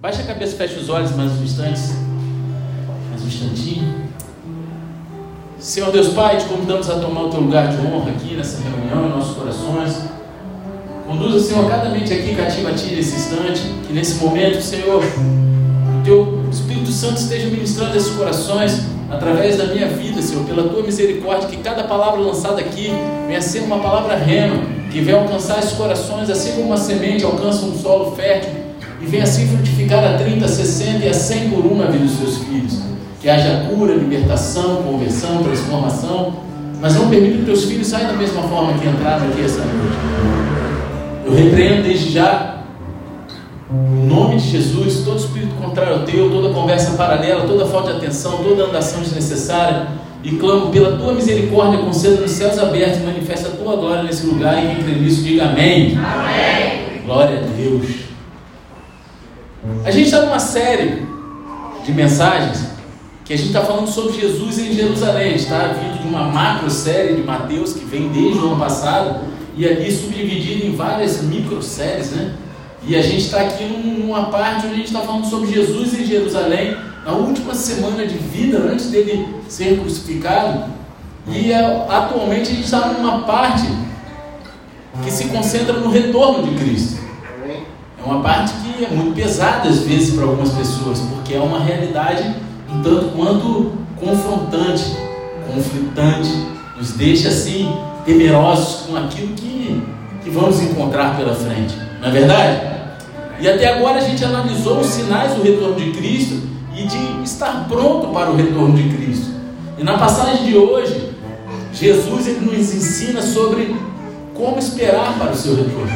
Baixa a cabeça, fecha os olhos mais um instante. Mais um instantinho. Senhor Deus Pai, te convidamos a tomar o teu lugar de honra aqui nessa reunião em nossos corações. Conduza, Senhor, cada mente aqui cativa a Ti nesse instante, que nesse momento, Senhor, o Teu Espírito Santo esteja ministrando esses corações através da minha vida, Senhor, pela Tua misericórdia, que cada palavra lançada aqui venha ser uma palavra rema, que venha alcançar esses corações, assim como uma semente alcança um solo fértil, e venha assim frutificar a 30, 60 e a 100 por um na vida dos Seus filhos. Que haja cura, libertação, conversão, transformação, mas não permita que teus filhos saiam da mesma forma que entraram aqui essa noite. Eu repreendo desde já, em nome de Jesus, todo espírito contrário ao teu, toda conversa paralela, toda falta de atenção, toda andação desnecessária, e clamo pela tua misericórdia, conceda nos céus abertos manifesta a tua glória nesse lugar. E quem crê nisso, diga amém. Amém. Glória a Deus. A gente está numa série de mensagens que a gente está falando sobre Jesus em Jerusalém. Está vindo de uma macro série de Mateus que vem desde o ano passado e ali subdividido em várias microséries, né? E a gente está aqui numa parte onde a gente está falando sobre Jesus em Jerusalém, na última semana de vida, antes dele ser crucificado. E é, atualmente a gente está numa parte que se concentra no retorno de Cristo. É uma parte que é muito pesada às vezes para algumas pessoas, porque é uma realidade um tanto quanto confrontante, conflitante, nos deixa assim temerosos com aquilo que, que vamos encontrar pela frente. Não é verdade? E até agora a gente analisou os sinais do retorno de Cristo e de estar pronto para o retorno de Cristo. E na passagem de hoje, Jesus ele nos ensina sobre como esperar para o seu retorno.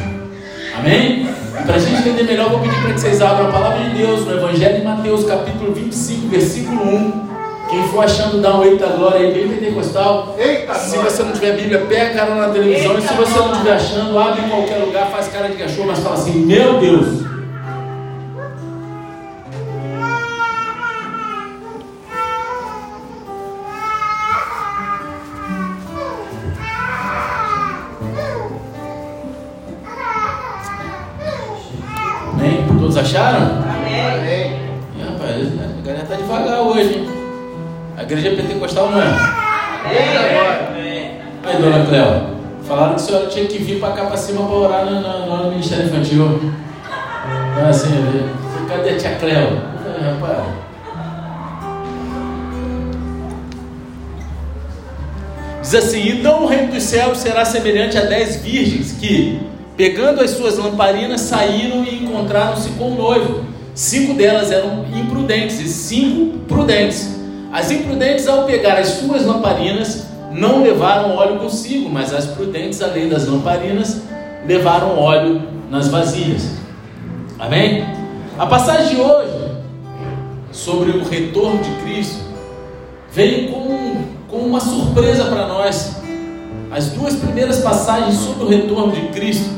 Amém? E para a gente entender melhor, vou pedir para que vocês abram a palavra de Deus no Evangelho de Mateus, capítulo 25, versículo 1. Quem for achando, dá um eita glória aí, bem pentecostal. Eita se glória. você não tiver Bíblia, pega a cara na televisão. Eita e se você não estiver achando, abre em qualquer lugar, faz cara de cachorro, mas fala assim: Meu Deus. Acharam? Amém. Rapaz, a galera tá devagar hoje, hein? A igreja pentecostal não é? Amém. Aí, dona Cléo, falaram que a senhora tinha que vir pra cá pra cima pra orar no, no, no Ministério Infantil. Ah, assim, eu- cadê a tia Cléo? Ah, rapaz. Diz assim: Então o reino dos céus será semelhante a dez virgens que, pegando as suas lamparinas, saíram e encontraram-se com o noivo. Cinco delas eram imprudentes e cinco prudentes. As imprudentes, ao pegar as suas lamparinas, não levaram óleo consigo, mas as prudentes, além das lamparinas, levaram óleo nas vasilhas. Amém? A passagem de hoje, sobre o retorno de Cristo, veio com, com uma surpresa para nós. As duas primeiras passagens sobre o retorno de Cristo,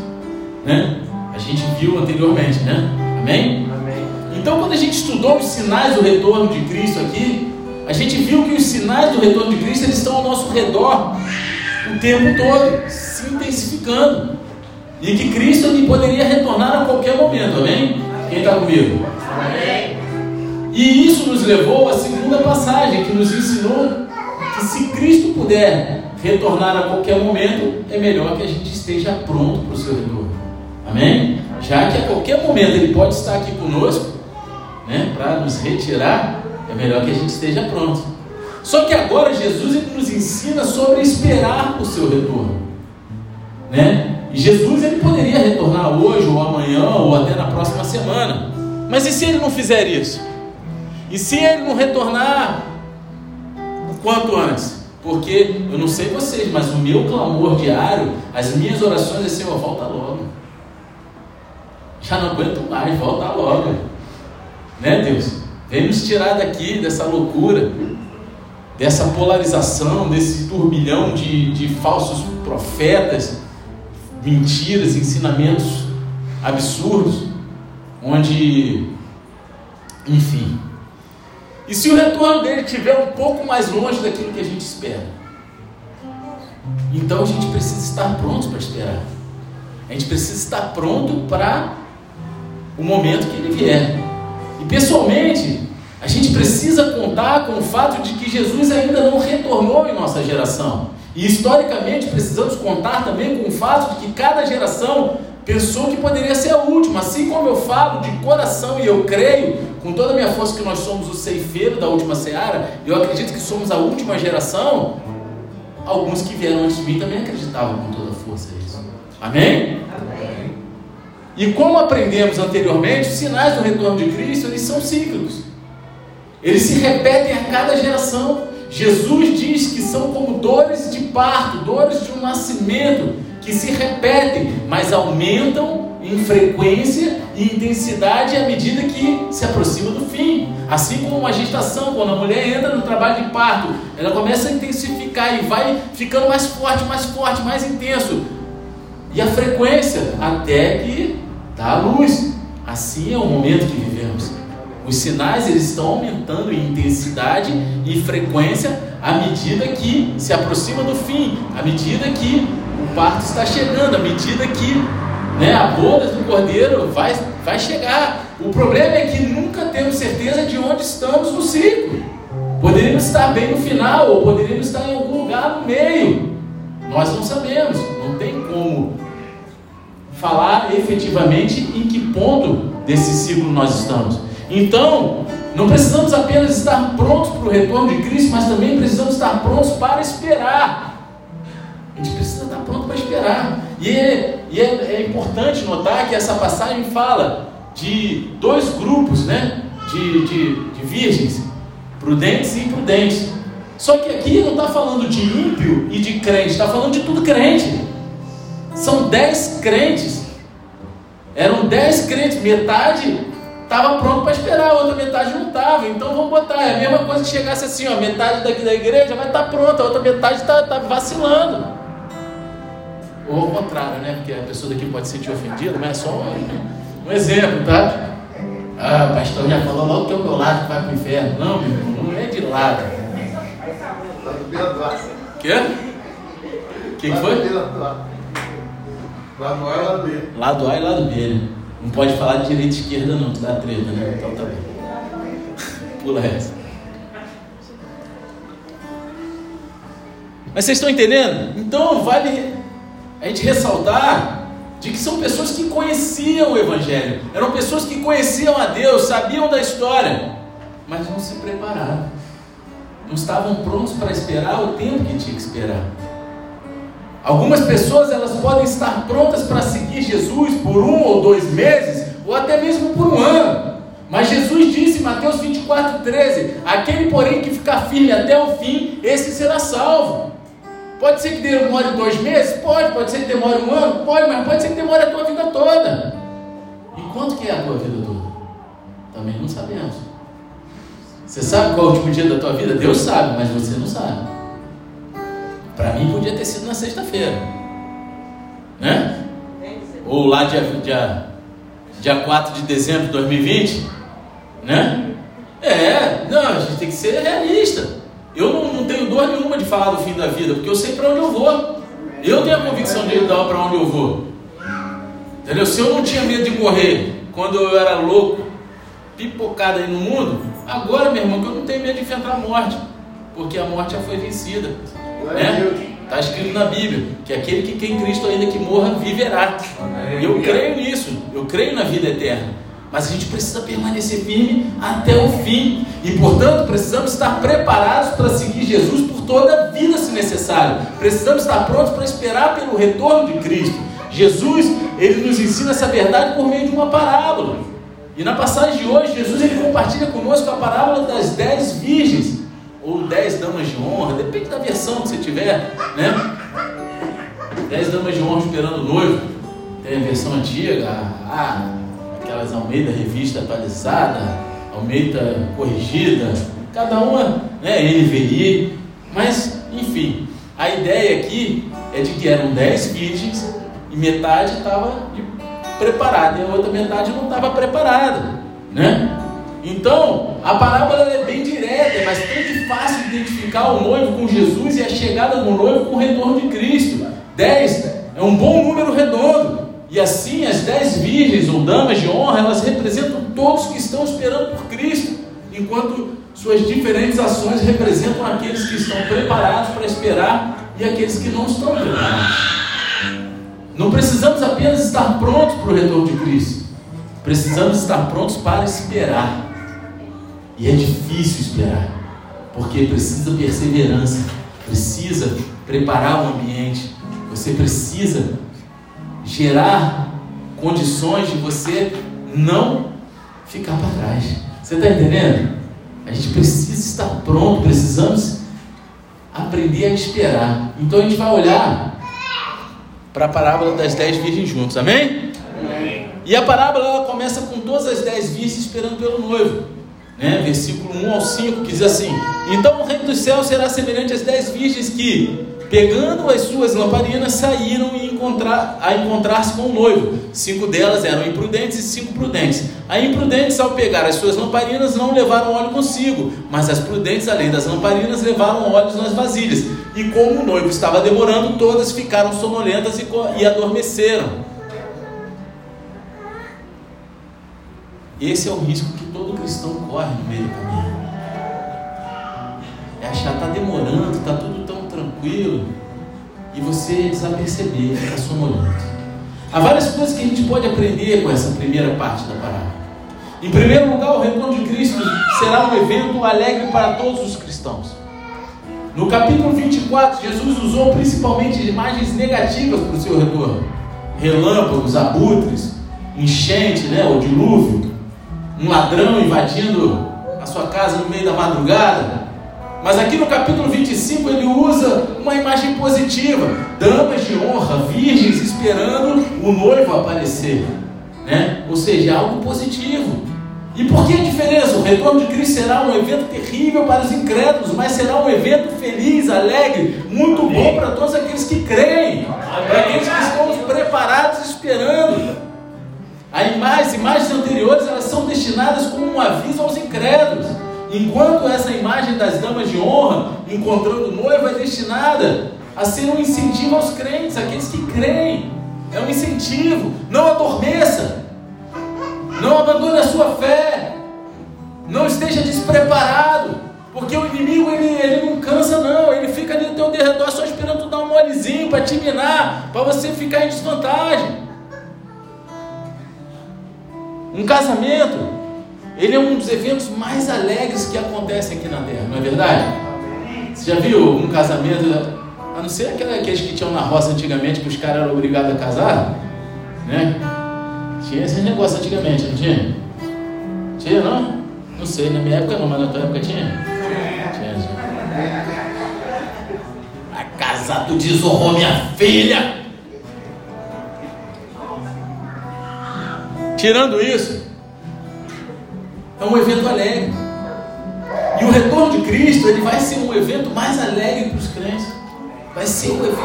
né? A gente viu anteriormente, né? Amém? Amém. Então, quando a gente estudou os sinais do retorno de Cristo aqui, a gente viu que os sinais do retorno de Cristo eles estão ao nosso redor o tempo todo, se intensificando. E que Cristo ele poderia retornar a qualquer momento, amém? Quem está comigo? Amém. E isso nos levou à segunda passagem, que nos ensinou que se Cristo puder retornar a qualquer momento, é melhor que a gente esteja pronto para o seu retorno. Amém? Já que a qualquer momento ele pode estar aqui conosco, né, para nos retirar, é melhor que a gente esteja pronto. Só que agora Jesus ele nos ensina sobre esperar o seu retorno. Né? E Jesus ele poderia retornar hoje, ou amanhã, ou até na próxima semana. Mas e se ele não fizer isso? E se ele não retornar o quanto antes? Porque eu não sei vocês, mas o meu clamor diário, as minhas orações é Senhor, volta logo. Já não aguento mais, volta logo. Né, Deus? Vem nos tirar daqui dessa loucura, dessa polarização, desse turbilhão de, de falsos profetas, mentiras, ensinamentos absurdos, onde, enfim. E se o retorno dele estiver um pouco mais longe daquilo que a gente espera? Então a gente precisa estar pronto para esperar. A gente precisa estar pronto para o momento que ele vier. pessoalmente, a gente precisa contar com o fato de que Jesus ainda não retornou em nossa geração. E historicamente precisamos contar também com o fato de que cada geração pensou que poderia ser a última. Assim como eu falo de coração e eu creio com toda a minha força que nós somos o ceifeiro da última seara, eu acredito que somos a última geração. Alguns que vieram antes de mim também acreditavam com toda a força isso. Amém. E como aprendemos anteriormente, os sinais do retorno de Cristo eles são cíclicos. Eles se repetem a cada geração. Jesus diz que são como dores de parto, dores de um nascimento, que se repetem, mas aumentam em frequência e intensidade à medida que se aproxima do fim. Assim como uma gestação, quando a mulher entra no trabalho de parto, ela começa a intensificar e vai ficando mais forte, mais forte, mais intenso. E a frequência até que dá a luz. Assim é o momento que vivemos. Os sinais eles estão aumentando em intensidade e frequência à medida que se aproxima do fim, à medida que o parto está chegando, à medida que né, a boda do cordeiro vai, vai chegar. O problema é que nunca temos certeza de onde estamos no ciclo. Poderíamos estar bem no final, ou poderíamos estar em algum lugar no meio. Nós não sabemos, falar efetivamente em que ponto desse ciclo nós estamos. Então, não precisamos apenas estar prontos para o retorno de Cristo, mas também precisamos estar prontos para esperar. A gente precisa estar pronto para esperar. E, é, e é, é, importante notar que essa passagem fala de dois grupos né, de, de, de virgens, prudentes e imprudentes. Só que aqui não está falando de ímpio e de crente, está falando de tudo crente. São dez crentes. Eram dez crentes, metade estava pronto para esperar, a outra metade não estava. Então vamos botar, é a mesma coisa que chegasse assim, ó, metade daqui da igreja vai estar tá pronta, a outra metade está tá vacilando. Ou ao contrário, né? Porque a pessoa daqui pode se sentir ofendida, mas é só um, um exemplo, tá? Ah, pastor já falou logo que é o meu lado que vai para o inferno. Não, meu irmão, não é de lado. Quê? O que, que foi? Lado A e lado B. Lado A e lado B, né? Não pode falar de direita e esquerda não, tu dá treta, né? Então tá bem. Pula essa. Mas vocês estão entendendo? Então vale a gente ressaltar de que são pessoas que conheciam o Evangelho, eram pessoas que conheciam a Deus, sabiam da história, mas não se prepararam, não estavam prontos para esperar o tempo que tinha que esperar. Algumas pessoas elas podem estar prontas para seguir Jesus por um ou dois meses, ou até mesmo por um ano. Mas Jesus disse em Mateus 24, 13: Aquele, porém, que ficar firme até o fim, esse será salvo. Pode ser que demore dois meses? Pode. Pode ser que demore um ano? Pode, mas pode ser que demore a tua vida toda. E quanto que é a tua vida toda? Também não sabemos. Você sabe qual é o último dia da tua vida? Deus sabe, mas você não sabe. Para mim podia ter sido na sexta-feira. Né? Ou lá dia, dia, dia 4 de dezembro de 2020. Né? É, não, a gente tem que ser realista. Eu não, não tenho dor nenhuma de falar do fim da vida, porque eu sei para onde eu vou. Eu tenho a convicção de dar para onde eu vou. Entendeu? Se eu não tinha medo de morrer quando eu era louco, pipocado aí no mundo, agora, meu irmão, que eu não tenho medo de enfrentar a morte, porque a morte já foi vencida. Né? Está escrito na Bíblia que aquele que quem Cristo ainda que morra viverá. Eu creio nisso, eu creio na vida eterna. Mas a gente precisa permanecer firme até o fim. E portanto precisamos estar preparados para seguir Jesus por toda a vida se necessário. Precisamos estar prontos para esperar pelo retorno de Cristo. Jesus, ele nos ensina essa verdade por meio de uma parábola. E na passagem de hoje, Jesus ele compartilha conosco a parábola das dez virgens ou dez damas de honra, depende da versão que você tiver, né? Dez damas de honra esperando o noivo. Tem a versão antiga, ah, aquelas Almeida revista atualizada, Almeida corrigida, cada uma, né, NVI, mas enfim, a ideia aqui é de que eram dez virgens e metade estava preparada e a outra metade não estava preparada, né? Então, a parábola é bem é bastante fácil de identificar o noivo com Jesus e a chegada do noivo com o retorno de Cristo. 10 é um bom número redondo. E assim as dez virgens ou damas de honra, elas representam todos que estão esperando por Cristo, enquanto suas diferentes ações representam aqueles que estão preparados para esperar e aqueles que não estão preparados. Não precisamos apenas estar prontos para o retorno de Cristo, precisamos estar prontos para esperar. E é difícil esperar, porque precisa perseverança, precisa preparar o ambiente, você precisa gerar condições de você não ficar para trás. Você está entendendo? A gente precisa estar pronto, precisamos aprender a esperar. Então a gente vai olhar para a parábola das dez virgens juntos, amém? amém? E a parábola ela começa com todas as dez virgens esperando pelo noivo. Né? Versículo 1 ao 5 que diz assim: Então o reino dos céus será semelhante às dez virgens que, pegando as suas lamparinas, saíram encontrar, a encontrar-se com o noivo. Cinco delas eram imprudentes e cinco prudentes. As imprudentes, ao pegar as suas lamparinas, não levaram óleo consigo, mas as prudentes, além das lamparinas, levaram óleos nas vasilhas. E como o noivo estava demorando, todas ficaram sonolentas e, e adormeceram. Esse é o risco que todo cristão corre no meio do caminho. É achar, está demorando, está tudo tão tranquilo e você desaperceber, ficar sonolento. Há várias coisas que a gente pode aprender com essa primeira parte da parábola. Em primeiro lugar, o retorno de Cristo será um evento alegre para todos os cristãos. No capítulo 24, Jesus usou principalmente imagens negativas para o seu retorno: relâmpagos, abutres, enchente, né, o dilúvio, um ladrão invadindo a sua casa no meio da madrugada, mas aqui no capítulo 25 ele usa uma imagem positiva: damas de honra, virgens esperando o noivo aparecer. Né? Ou seja, algo positivo. E por que a diferença? O retorno de Cristo será um evento terrível para os incrédulos, mas será um evento feliz, alegre, muito bom para todos aqueles que creem, para aqueles que estão preparados esperando. As imagens anteriores elas são destinadas como um aviso aos incrédulos. Enquanto essa imagem das damas de honra encontrando noiva é destinada a ser um incentivo aos crentes, aqueles que creem. É um incentivo. Não adormeça. Não abandone a sua fé. Não esteja despreparado. Porque o inimigo ele, ele não cansa, não. Ele fica ali no teu derredor só esperando tu dar um molezinho para te minar, para você ficar em desvantagem. Um casamento ele é um dos eventos mais alegres que acontecem aqui na Terra, não é verdade? Você já viu um casamento, a não ser aqueles que tinham na roça antigamente, que os caras eram obrigados a casar, né? Tinha esse negócio antigamente, não tinha? Tinha não? Não sei, na minha época não, mas na tua época tinha? Tinha, tinha. A casar, tu desonrou minha filha! Tirando isso, é um evento alegre. E o retorno de Cristo, ele vai ser um evento mais alegre para os crentes. Vai ser um evento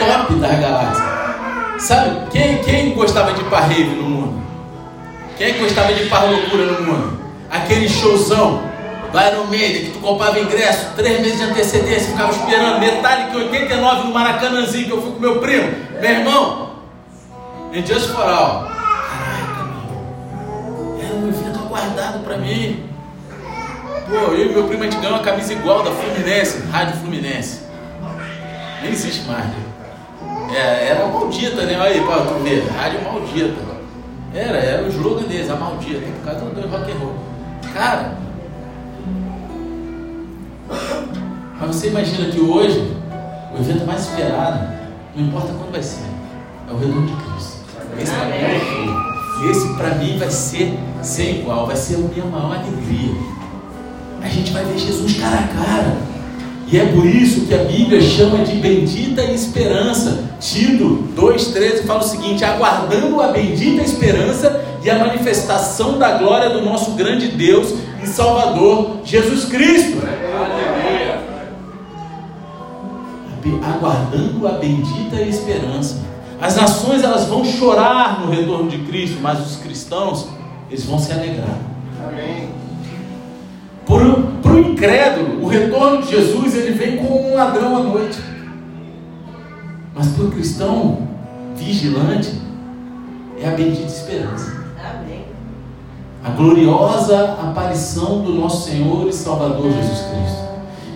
top da galáxia. Sabe, quem, quem gostava de parrave no mundo? Quem gostava de par loucura no mundo? Aquele showzão vai no meio, que tu comprava ingresso, três meses de antecedência, ficava esperando, Metallica 89 no Maracanãzinho, que eu fui com meu primo, meu irmão, em Just um evento aguardado para mim. Pô, eu e meu primo a gente ganhou uma camisa igual da Fluminense, Rádio Fluminense. Nem existe mais. É, era maldita, né? Olha aí, pra tu ver, rádio maldita. Era, era o slogan deles, a maldita, por causa do rock and roll. Cara, mas você imagina que hoje, o evento mais esperado, não importa quando vai ser, é o retorno de Cristo. Esse é Esse para mim vai ser sem igual, vai ser a minha maior alegria. A gente vai ver Jesus cara a cara. E é por isso que a Bíblia chama de bendita esperança. Tito 2,13 fala o seguinte: aguardando a bendita esperança e a manifestação da glória do nosso grande Deus e Salvador Jesus Cristo. Aguardando a bendita esperança. As nações elas vão chorar no retorno de Cristo, mas os cristãos eles vão se alegrar. Amém. Para o incrédulo, o retorno de Jesus ele vem como um ladrão à noite. Mas para o cristão vigilante, é a bendita esperança. A gloriosa aparição do nosso Senhor e Salvador Jesus Cristo.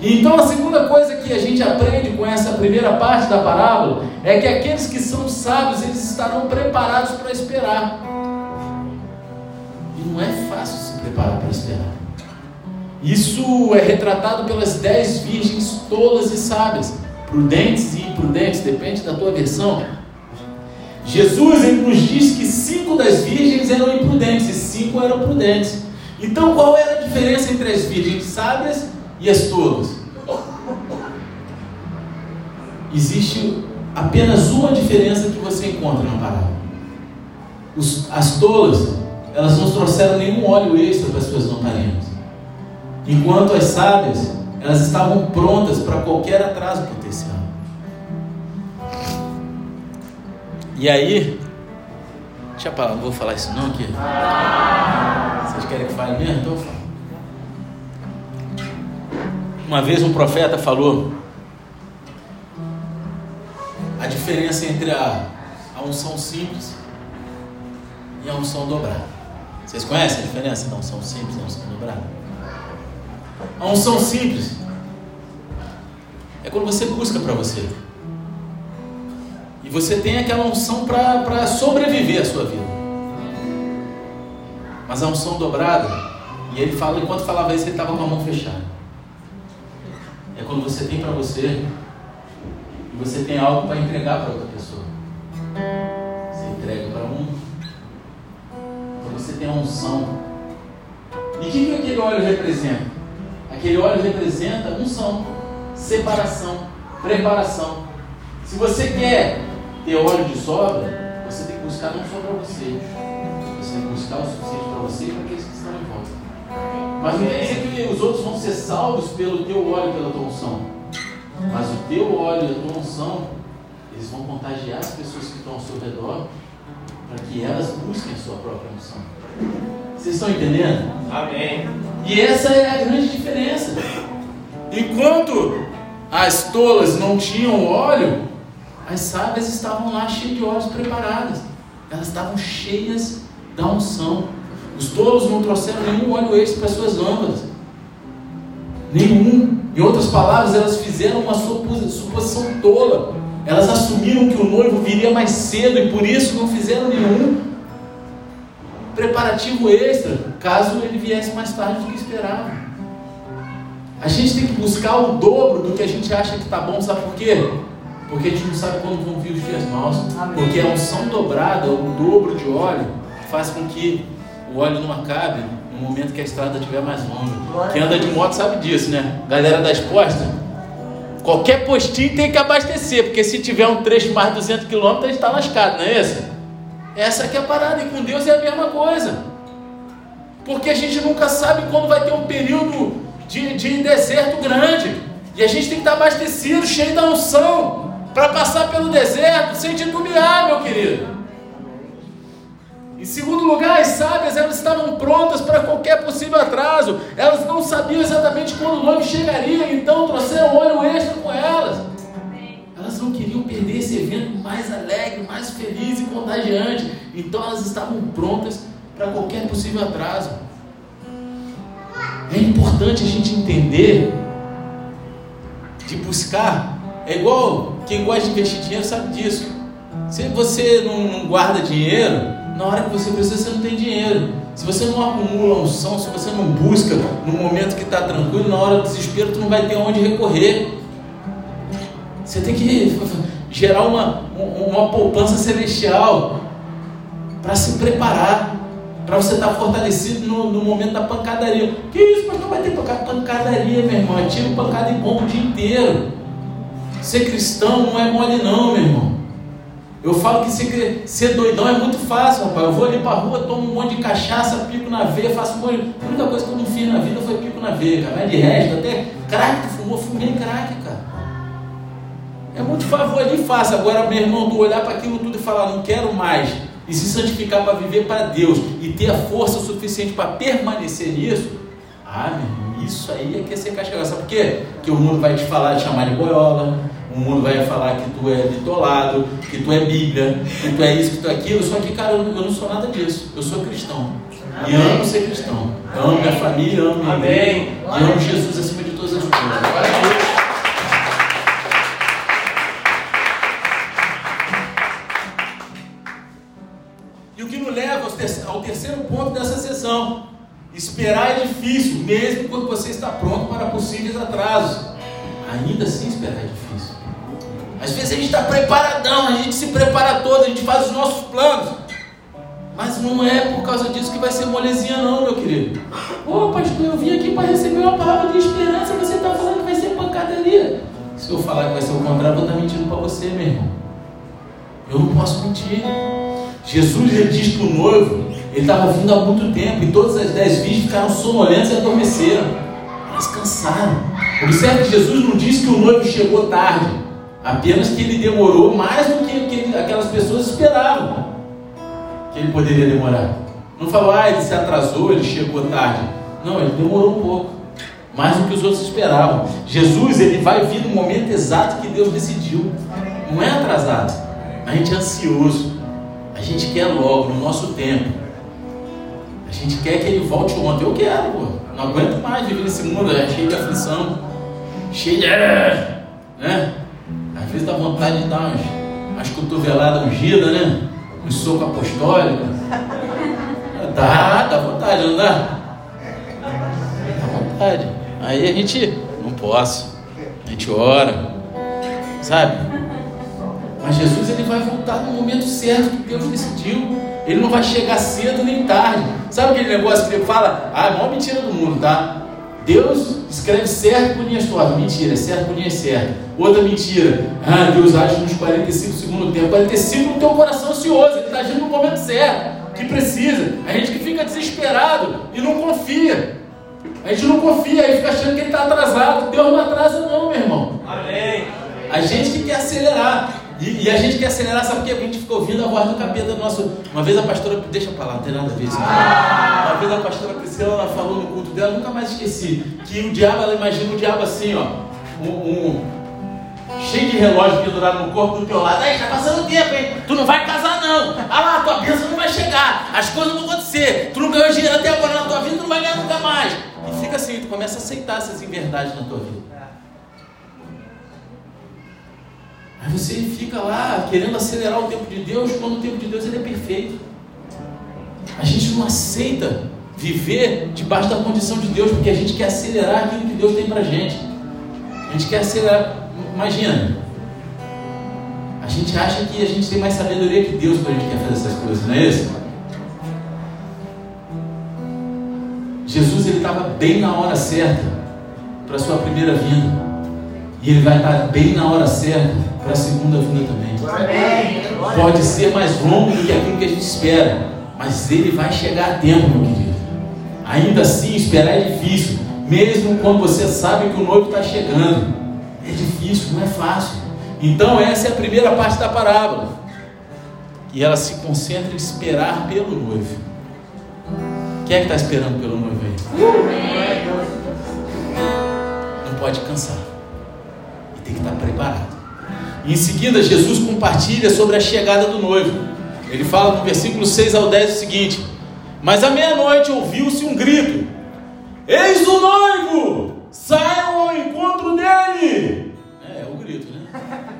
Então, a segunda coisa que a gente aprende com essa primeira parte da parábola é que aqueles que são sábios, eles estarão preparados para esperar. E não é fácil se preparar para esperar. Isso é retratado pelas dez virgens tolas e sábias, prudentes e imprudentes, depende da tua versão. Jesus ele nos diz que cinco das virgens eram imprudentes e cinco eram prudentes. Então qual era a diferença entre as virgens sábias e as tolas? Existe apenas uma diferença que você encontra na parábola. Os, as tolas, elas não trouxeram nenhum óleo extra para as suas lamparinas. Enquanto as sábias, elas estavam prontas para qualquer atraso potencial. E aí, deixa eu falar, não vou falar isso não aqui. Vocês querem que fale mesmo? Então eu falo. Uma vez um profeta falou a diferença entre a, a unção simples e a unção dobrada. Vocês conhecem a diferença da unção simples e a unção dobrada? A unção simples é quando você busca para você. E você tem aquela unção para sobreviver a sua vida. Mas a unção dobrada, e ele fala, enquanto falava isso, ele estava com a mão fechada. É quando você tem para você e você tem algo para entregar para outra pessoa. Você entrega para um, então você tem a unção. E o que, que aquele óleo representa? Aquele óleo representa unção, separação, preparação. Se você quer ter óleo de sobra, você tem que buscar não só para você, você tem que buscar o suficiente para você e para Mas não quer dizer que os outros vão ser salvos pelo teu óleo, pela tua unção. Mas o teu óleo e a tua unção, eles vão contagiar as pessoas que estão ao seu redor para que elas busquem a sua própria unção. Vocês estão entendendo? Amém. E essa é a grande diferença. Enquanto as tolas não tinham óleo, as sábias estavam lá cheias de óleos preparadas. Elas estavam cheias da unção. Os tolos não trouxeram nenhum óleo extra para suas lâmpadas. Nenhum. Em outras palavras, elas fizeram uma suposição tola. Elas assumiram que o noivo viria mais cedo e por isso não fizeram nenhum preparativo extra, caso ele viesse mais tarde do que esperavam. A gente tem que buscar o dobro do que a gente acha que está bom, sabe por quê? Porque a gente não sabe quando vão vir os dias maus. Porque a unção dobrada, o dobro de óleo, faz com que o óleo não acabe no momento que a estrada estiver mais longa. Quem anda de moto sabe disso, né? Galera das postas. Qualquer postinho tem que abastecer, porque se tiver um trecho mais de 200 km, a gente está lascado, não é isso? Essa aqui é a parada, e com Deus é a mesma coisa. Porque a gente nunca sabe quando vai ter um período de, de deserto grande. E a gente tem que estar abastecido, cheio da unção para passar pelo deserto sem titubear, meu querido. Segundo lugar, as sábias elas estavam prontas para qualquer possível atraso. Elas não sabiam exatamente quando o noivo chegaria, então trouxeram óleo extra com elas. Elas não queriam perder esse evento mais alegre, mais feliz e contagiante. Então elas estavam prontas para qualquer possível atraso. É importante a gente entender de buscar é igual quem gosta de investir dinheiro sabe disso. Se você não guarda dinheiro, na hora que você precisa, você não tem dinheiro. Se você não acumula unção, se você não busca no momento que está tranquilo, na hora do desespero, tu não vai ter onde recorrer. Você tem que gerar uma, uma poupança celestial para se preparar, para você estar tá fortalecido no, no, momento da pancadaria. Que isso, não vai ter pancadaria, meu irmão. É tiro, pancada e bomba o dia inteiro. Ser cristão não é mole não, meu irmão. Eu falo que ser, ser doidão é muito fácil, rapaz. Eu vou ali pra rua, tomo um monte de cachaça, pico na veia, faço um monte de... A única coisa que eu não fiz na vida foi pico na veia, cara. De resto, até crack, fumou, fumei crack, cara. É muito favor ali fácil. Agora, meu irmão, tu olhar para aquilo tudo e falar, não quero mais, e se santificar para viver para Deus, e ter a força suficiente para permanecer nisso, ah, meu irmão, isso aí é que é ser casca Sabe por quê? Porque o mundo vai te falar, te chamar de boiola, o mundo vai falar que tu é bitolado, que tu é Bíblia, que tu é isso, que tu é aquilo. Só que, cara, eu não sou nada disso. Eu sou cristão. E amo ser cristão. Eu amo minha família, amo minha igreja. E amo Jesus acima de todas as coisas. E o que nos leva ao terceiro ponto dessa sessão. Esperar é difícil, mesmo quando você está pronto para possíveis atrasos. Ainda assim, esperar é difícil. Às vezes a gente está preparadão, a gente se prepara todo, a gente faz os nossos planos. Mas não é por causa disso que vai ser molezinha, não, meu querido. Ô, pastor, eu vim aqui para receber uma palavra de esperança. Você está falando que vai ser pancadaria. Se eu falar que vai ser o contrário, eu vou estar mentindo para você, meu irmão. Eu não posso mentir. Jesus ele diz que o noivo ele estava vindo há muito tempo e todas as dez virgens ficaram sonolentas e adormeceram. Elas cansaram. Observe que Jesus não disse que o noivo chegou tarde, apenas que ele demorou mais do que, que aquelas pessoas esperavam que ele poderia demorar. Não falou, ah, ele se atrasou, ele chegou tarde. Não, ele demorou um pouco, mais do que os outros esperavam. Jesus ele vai vir no momento exato que Deus decidiu. Não é atrasado. A gente é ansioso. A gente quer logo, no nosso tempo. A gente quer que ele volte ontem. Eu quero, pô. Não aguento mais viver nesse mundo é cheio de aflição, cheio de. Né? Vezes dá vontade de dar umas, umas cotoveladas ungidas, né? Um soco apostólico. Dá, dá vontade, não dá? Dá vontade. Aí a gente não posso. A gente ora. Sabe? Mas Jesus ele vai voltar no momento certo que Deus decidiu. Ele não vai chegar cedo nem tarde. Sabe aquele negócio que ele fala? Ah, é a maior mentira do mundo, tá? Deus escreve certo por linhas tortas. Mentira, é certo por linhas certas. Outra mentira. Ah, Deus age nos 45 segundos do tempo. 45 no teu coração ansioso. Ele está agindo no momento certo, que precisa. A gente que fica desesperado e não confia. A gente não confia e fica achando que ele está atrasado. Deus não atrasa, não, meu irmão. Amém. A gente que quer acelerar. E, e, a gente quer acelerar, sabe por quê? Porque a gente fica ouvindo a voz do capeta nosso. Uma vez a pastora, deixa pra lá, não tem nada a ver isso. Ah. Uma vez a pastora Priscila ela falou no culto dela, nunca mais esqueci, que o diabo, ela imagina o diabo assim, ó, um, um cheio de relógio pendurado no corpo do teu lado. Aí, tá passando tempo, hein? Tu não vai casar, não. Ah lá, tua bênção não vai chegar. As coisas não vão acontecer. Tu não ganhou dinheiro até agora na tua vida, tu não vai ganhar nunca mais. E fica assim, tu começa a aceitar essas inverdades na tua vida. Você fica lá querendo acelerar o tempo de Deus, quando o tempo de Deus ele é perfeito. A gente não aceita viver debaixo da condição de Deus, porque a gente quer acelerar aquilo que Deus tem pra gente. A gente quer acelerar. Imagina. A gente acha que a gente tem mais sabedoria que Deus quando a gente quer fazer essas coisas, não é isso? Jesus ele estava bem na hora certa para sua primeira vinda. E ele vai estar bem na hora certa para a segunda vinda também. Pode ser mais longo do que aquilo que a gente espera, mas ele vai chegar a tempo, meu querido. Ainda assim, esperar é difícil, mesmo quando você sabe que o noivo está chegando. É difícil, não é fácil. Então, essa é a primeira parte da parábola. E ela se concentra em esperar pelo noivo. Quem é que está esperando pelo noivo aí? Não pode cansar. E tem que estar preparado. E em seguida, Jesus compartilha sobre a chegada do noivo. Ele fala no versículo 6 ao 10 o seguinte: Mas à meia-noite ouviu-se um grito: Eis o noivo! Saiam ao encontro dele! É, é o grito, né?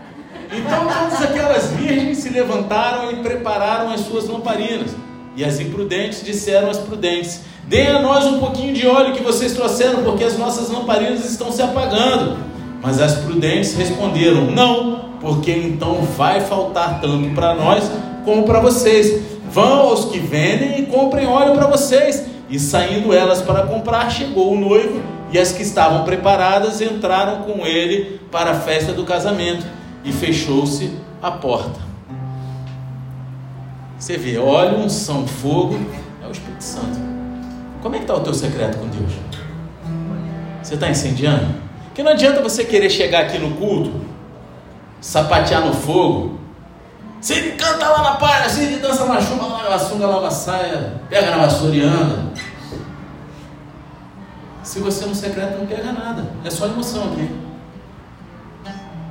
Então todas aquelas virgens se levantaram e prepararam as suas lamparinas. E as imprudentes disseram às prudentes: Deem a nós um pouquinho de óleo que vocês trouxeram, porque as nossas lamparinas estão se apagando. Mas as prudentes responderam: Não, porque então vai faltar tanto para nós como para vocês. Vão aos que vendem e comprem óleo para vocês. E saindo elas para comprar, chegou o noivo, e as que estavam preparadas entraram com ele para a festa do casamento, e fechou-se a porta. Você vê, óleo, unção, fogo, é o Espírito Santo. Como é que está o teu secreto com Deus? Você está incendiando? Porque não adianta você querer chegar aqui no culto sapatear no fogo. Se ele canta lá na palha, se ele dança na chuva, lá na sunga, lá na saia, pega na vassoura e anda. Se você no secreto não pega nada, é só emoção aqui.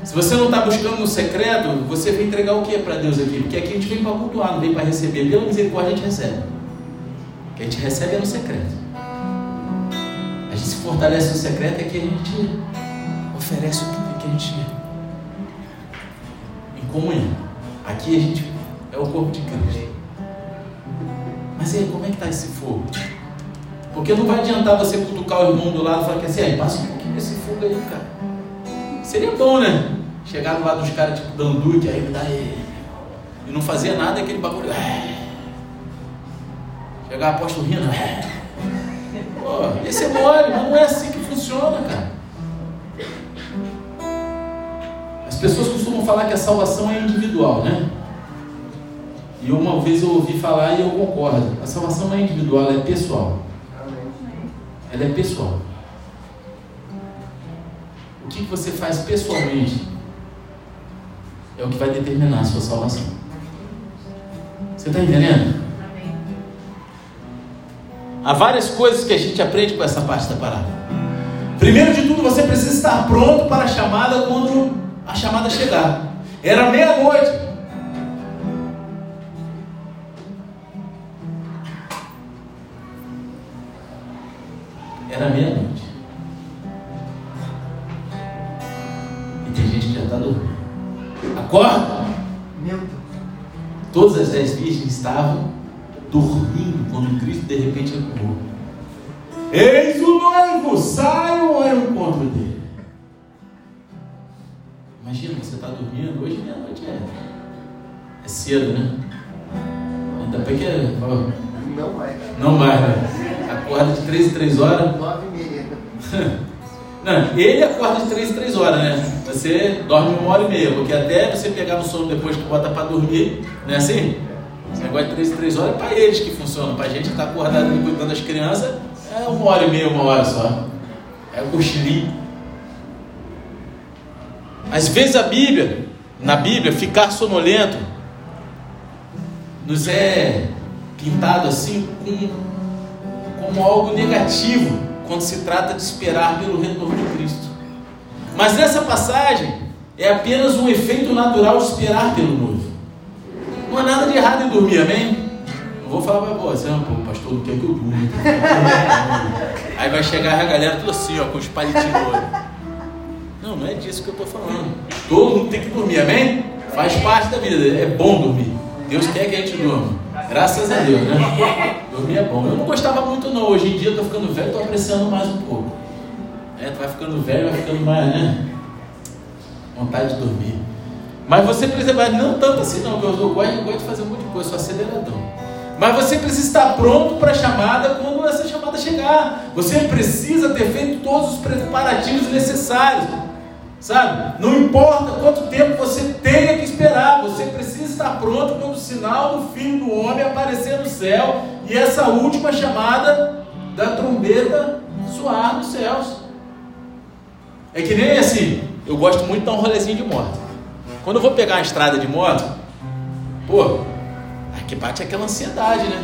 Se você não está buscando no secreto, você vem entregar o que para Deus aqui? Porque aqui a gente vem para cultuar, não vem para receber. Pela misericórdia a gente recebe. O que a gente recebe é no secreto. A gente se fortalece no secreto é que a gente oferece o que a gente Aqui a gente é o corpo de Cristo. Mas e aí, como é que está esse fogo? Porque não vai adiantar você cutucar o irmão do lado e falar que assim, aí, passa um pouquinho desse fogo aí, cara. Seria bom, né? Chegar do lado dos caras tipo Danduque, aí dá e não fazia nada aquele bagulho. Chegar apóstolo rindo. Pô, esse é mole, não é assim que funciona, cara. Pessoas costumam falar que a salvação é individual, né? E uma vez eu ouvi falar e eu concordo. A salvação não é individual, ela é pessoal. Ela é pessoal. O que você faz pessoalmente é o que vai determinar a sua salvação. Você está entendendo? Há várias coisas que a gente aprende com essa parte da palavra. Primeiro de tudo, você precisa estar pronto para a chamada quando a chamada chegar. Era meia-noite. Era meia-noite. E tem gente que já está dormindo. Acorda! Meu Deus. Todas as dez virgens estavam dormindo quando Cristo de repente acordou. Eis o noivo, saiam ao encontro dele. Você está dormindo, hoje meia-noite é, é cedo, né? Ainda bem que é. Não vai. Não vai, né? acorda de 3 em 3 horas. 9 e meia. Não, ele acorda de 3 em 3 horas, né? Você dorme uma hora e meia, porque até você pegar no sono depois que bota para dormir, não é assim? Esse negócio de 3 em 3 horas é para eles que funciona. Para a gente que está acordado e cuidando das crianças, é uma hora e meia, uma hora só. É cochilinho. Às vezes a Bíblia, na Bíblia, ficar sonolento nos é pintado assim com como algo negativo quando se trata de esperar pelo retorno de Cristo. Mas nessa passagem é apenas um efeito natural de esperar pelo noivo. Não há nada de errado em dormir, amém? Eu vou falar para você, não, pô, pastor, não quer que eu durma. Aí vai chegar a galera tudo assim, ó, com os palitinhos no olho. Não, não é disso que eu estou falando. Todo mundo tem que dormir, amém? Faz parte da vida, é bom dormir. Deus quer que a gente durma. Graças a Deus, né? Dormir é bom. Eu não gostava muito não. Hoje em dia eu tô ficando velho, tô apreciando mais um pouco. É, tu vai ficando velho, vai ficando mais, né? Vontade de dormir. Mas você precisa, não tanto assim não, eu gosto, eu gosto de fazer um monte de coisa, sou aceleradão. Mas você precisa estar pronto para a chamada quando essa chamada chegar. Você precisa ter feito todos os preparativos necessários. Sabe? Não importa quanto tempo você tenha que esperar, você precisa estar pronto quando o sinal do Filho do Homem aparecer no céu e essa última chamada da trombeta soar nos céus. É que nem assim, eu gosto muito de dar um rolezinho de moto. Quando eu vou pegar uma estrada de moto, pô, aqui bate aquela ansiedade, né?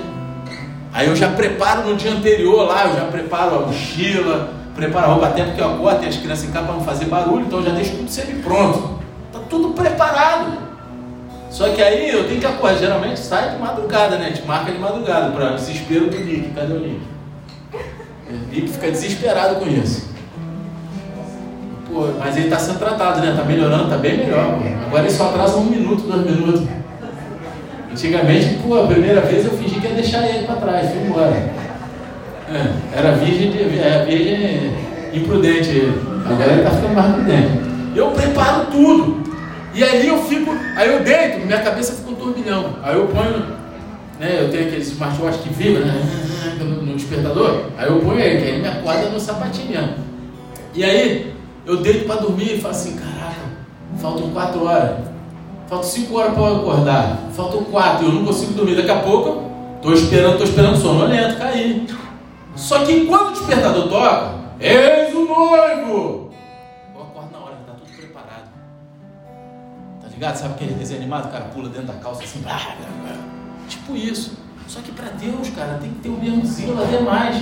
Aí eu já preparo no dia anterior lá, eu já preparo a mochila, prepara a roupa até porque eu acordo, tem as crianças em casa para não fazer barulho, então eu já deixo tudo sempre pronto. Está tudo preparado. Só que aí eu tenho que acordar, geralmente sai de madrugada, né? Gente marca de madrugada para desespero do Nick. Cadê o Nick? O Nick fica desesperado com isso. Pô, mas ele está sendo tratado, né? Está melhorando, está bem melhor. Agora ele só atrasa um minuto, dois minutos. Antigamente, pô, a primeira vez eu fingi que ia deixar ele para trás, fui embora. É, era virgem, de, é, virgem imprudente. Agora ele está ficando mais prudente. Eu preparo tudo. E aí eu fico, aí eu deito, minha cabeça fica um turbilhão. Aí eu ponho, né, eu tenho aqueles smartwatch que vibra né, no, no despertador. Aí eu ponho ele, que aí me acorda no sapatinho. E aí eu deito para dormir e falo assim, caraca, faltam quatro horas. Faltam cinco horas para eu acordar. Faltam quatro, eu não consigo dormir. Daqui a pouco, estou esperando, estou esperando o sono lento cair. Só que quando o despertador toca, eis o noivo! Eu acordo na hora, está tudo preparado. Tá ligado? Sabe aquele desenho animado? O cara pula dentro da calça assim, blá, blá, blá. tipo isso. Só que para Deus, cara, tem que ter o mesmo zelo, até mais.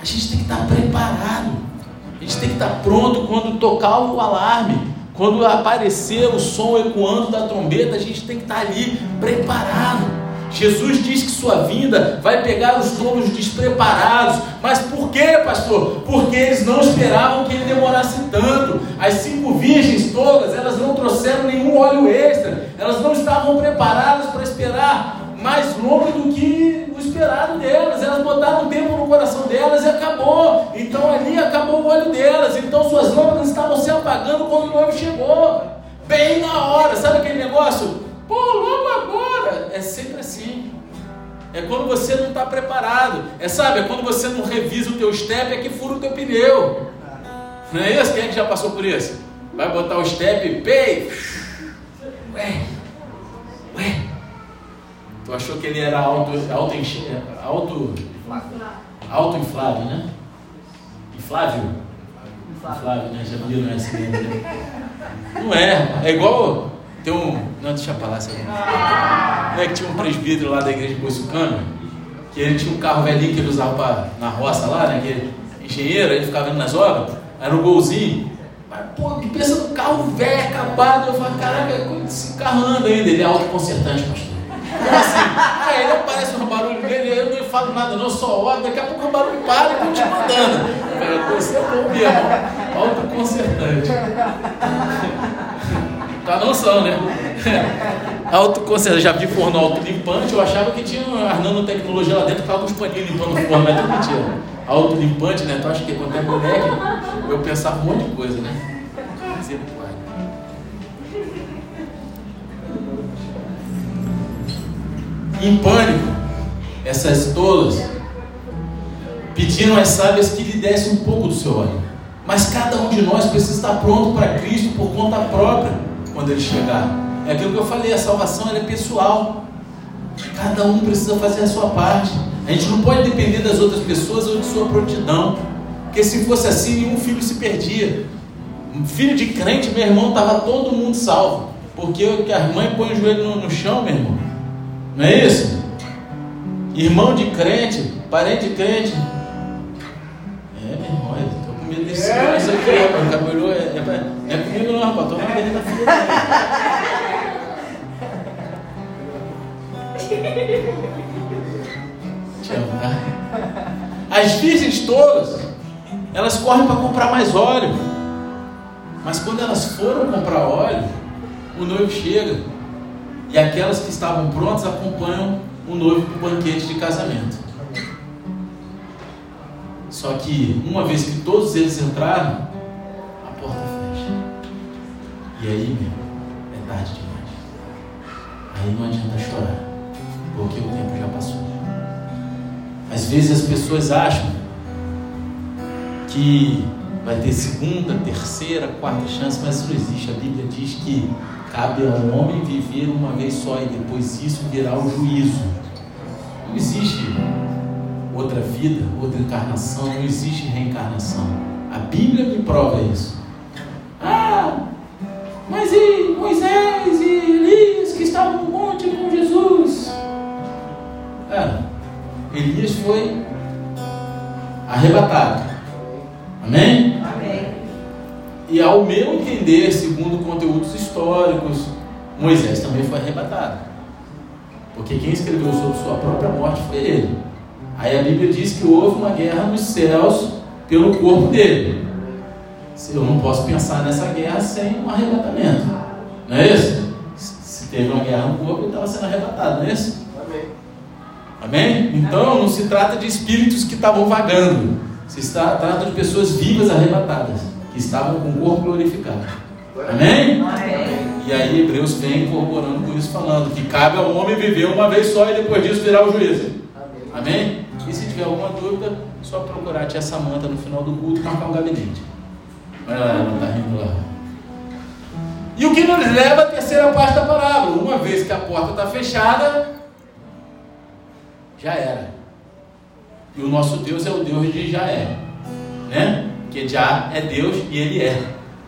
A gente tem que estar preparado. A gente tem que estar pronto quando tocar o alarme. Quando aparecer o som ecoando da trombeta, a gente tem que estar ali preparado. Jesus diz que sua vinda vai pegar os tolos despreparados. Mas por quê, pastor? Porque eles não esperavam que ele demorasse tanto. As cinco virgens todas, elas não trouxeram nenhum óleo extra. Elas não estavam preparadas para esperar mais longo do que o esperado delas. Elas botaram tempo no coração delas e acabou. Então ali acabou o óleo delas. Então suas lâmpadas estavam se apagando quando o noivo chegou. Bem na hora. Sabe aquele negócio? Pô, logo agora. É sempre assim. É quando você não está preparado. É sabe, é quando você não revisa o teu step, é que fura o teu pneu. Não é isso? Quem é que já passou por isso? Vai botar o step, pei. Ué, ué. Tu achou que ele era auto, auto, auto, auto inflável, né? Inflável? Inflável, né? Já no SBN, né? Não é, é igual tem um. Não, deixa eu falar essa Não é que tinha um presbítero lá da igreja de Boiçucano, que ele tinha um carro velhinho que ele usava pra, na roça lá, né? Que ele, engenheiro, ele ficava indo nas obras, era um golzinho. Mas, pô, que pensa no carro velho, acabado. Eu falo, caraca, esse carro anda ainda? Ele é autoconcertante, pastor. Como assim? Aí ele aparece no barulho dele, eu não falo nada, não, só olho, daqui a pouco o barulho para e continua andando. Você é bom mesmo, autoconcertante. Tá não são, né? Autoconserva, já vi forno autolimpante, eu achava que tinha as nanotecnologia lá dentro, tava uns paninhos limpando o forno, mas tudo mentira. Autolimpante, né? Tu acha que quando é moleque, eu pensava um monte de coisa, né? Em pânico, essas tolas pediram às sábias que lhe dessem um pouco do seu óleo. Mas cada um de nós precisa estar pronto para Cristo por conta própria quando ele chegar. É aquilo que eu falei, a salvação é pessoal. Cada um precisa fazer a sua parte. A gente não pode depender das outras pessoas ou de sua prontidão. Porque se fosse assim, nenhum filho se perdia. Um filho de crente, meu irmão, estava todo mundo salvo. Porque a mãe põe o joelho no, no chão, meu irmão. Não é isso? Irmão de crente, parente de crente. É, estou com medo desse é. aqui, rapaz. Cabelou é, é, é comigo não, rapaz. Na dele da filha Te tá? As virgens todas, elas correm para comprar mais óleo. Mas quando elas foram comprar óleo, o noivo chega. E aquelas que estavam prontas acompanham o noivo para o banquete de casamento. Só que, uma vez que todos eles entraram, a porta fecha. E aí, meu, é tarde demais. Aí não adianta chorar porque o tempo já passou. Às vezes as pessoas acham que vai ter segunda, terceira, quarta chance, mas isso não existe. A Bíblia diz que cabe ao homem viver uma vez só e depois isso virá o juízo. Não existe outra vida, outra encarnação, não existe reencarnação. A Bíblia me prova isso. Ah, mas e Moisés e Elias que estavam no monte com Jesus? Cara, Elias foi arrebatado. Amém? Amém. E ao meu entender, segundo conteúdos históricos, Moisés também foi arrebatado. Porque quem escreveu sobre sua própria morte foi ele. Aí a Bíblia diz que houve uma guerra nos céus pelo corpo dele. Eu não posso pensar nessa guerra sem um arrebatamento. Não é isso? Se teve uma guerra no corpo, ele estava sendo arrebatado, não é isso? Amém? Então não se trata de espíritos que estavam vagando, se trata de pessoas vivas arrebatadas, que estavam com o corpo glorificado. Amém? Amém? E aí Hebreus vem corroborando com isso, falando que cabe ao homem viver uma vez só e depois disso virar o juízo. Amém? E se tiver alguma dúvida, só procurar a tia Samanta no final do culto e marcar um gabinete. Olha lá, ela está rindo lá. E o que nos leva à terceira parte da parábola. Uma vez que a porta está fechada, já era. E o nosso Deus é o Deus de já é. Né? Porque já é Deus e ele é.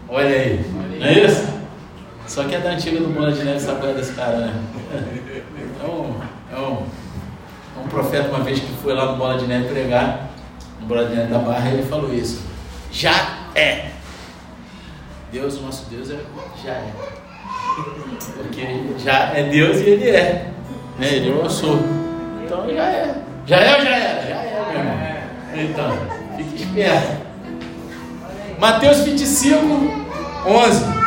Olha aí. Não é isso? Só que é da antiga do Bola de Neve, essa coisa desse cara, né? É, um, é um profeta uma vez que foi lá no Bola de Neve pregar, no Bola de Neve da Barra, ele falou isso. Já é. Deus, o nosso Deus, é, já é. Porque já é Deus e Ele é. Né? Ele é eu sou. Então já é. Já é ou já era? Já é, meu irmão. Então, fique esperto. Mateus 25, 11.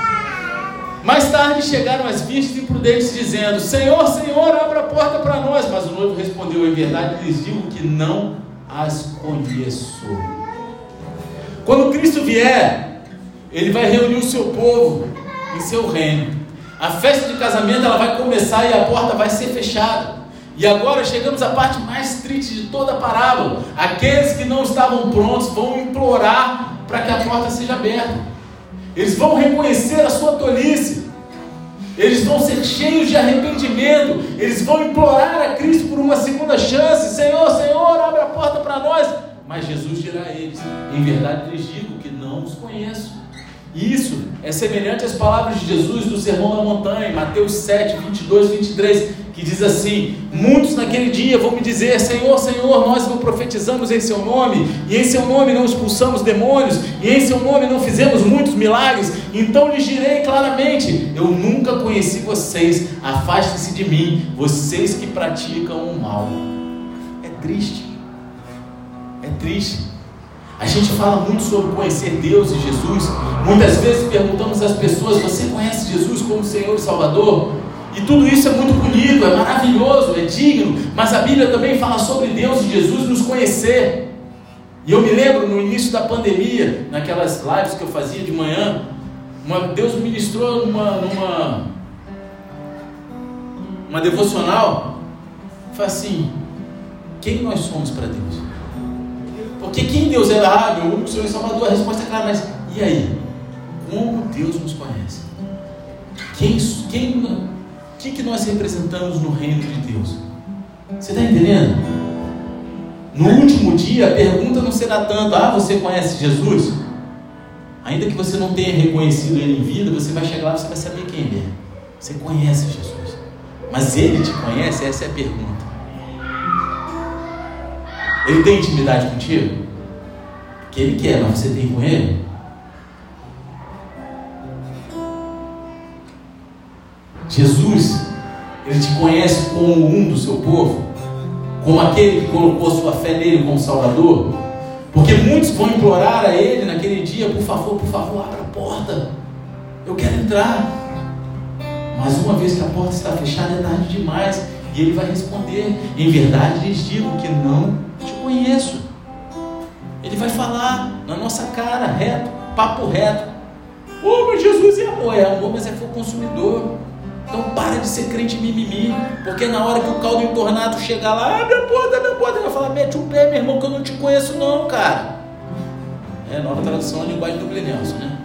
Mais tarde chegaram as virgens imprudentes, dizendo: Senhor, Senhor, abra a porta para nós. Mas o noivo respondeu: Em verdade lhes digo que não as conheço. Quando Cristo vier, Ele vai reunir o seu povo em seu reino. A festa de casamento ela vai começar e a porta vai ser fechada. E agora chegamos à parte mais triste de toda a parábola. Aqueles que não estavam prontos vão implorar para que a porta seja aberta. Eles vão reconhecer a sua tolice. Eles vão ser cheios de arrependimento. Eles vão implorar a Cristo por uma segunda chance. Senhor, Senhor, abre a porta para nós. Mas Jesus dirá a eles: Em verdade lhes digo que não os conheço. Isso é semelhante às palavras de Jesus do Sermão da Montanha, Mateus 7, 22, 23, que diz assim: Muitos naquele dia vão me dizer: Senhor, Senhor, nós não profetizamos em Seu nome, e em Seu nome não expulsamos demônios, e em Seu nome não fizemos muitos milagres. Então lhes direi claramente: Eu nunca conheci vocês, afastem-se de mim, vocês que praticam o mal. É triste, é triste. A gente fala muito sobre conhecer Deus e Jesus. Muitas vezes perguntamos às pessoas: Você conhece Jesus como Senhor e Salvador? E tudo isso é muito bonito, é maravilhoso, é digno. Mas a Bíblia também fala sobre Deus e Jesus nos conhecer. E eu me lembro no início da pandemia, naquelas lives que eu fazia de manhã, uma, Deus ministrou numa, numa uma devocional. Foi assim: quem nós somos para Deus? Porque quem Deus é? Ah, meu único Senhor e Salvador, a resposta é clara, mas e aí? Como Deus nos conhece? Quem, quem, o que, que nós representamos no reino de Deus? Você está entendendo? No último dia, a pergunta não será tanto: ah, você conhece Jesus? Ainda que você não tenha reconhecido ele em vida, você vai chegar lá e você vai saber quem ele é. Você conhece Jesus. Mas ele te conhece? Essa é a pergunta. Ele tem intimidade contigo? Que ele quer, mas você tem com ele? Jesus, ele te conhece como um do seu povo, como aquele que colocou sua fé nele como Salvador. Porque muitos vão implorar a ele naquele dia: por favor, por favor, abra a porta. Eu quero entrar. Mas uma vez que a porta está fechada, é tarde demais. E ele vai responder: Em verdade lhes digo que não te conheço. Ele vai falar na nossa cara, reto, papo reto. Oh, mas Jesus é amor, é amor, mas é fogo consumidor. Então para de ser crente mimimi, porque na hora que o caldo entornado chegar lá, ah, minha porta, minha porta, ele vai falar, mete o pé, meu irmão, que eu não te conheço não, cara. É, nova tradução, a linguagem do Glenelson, né?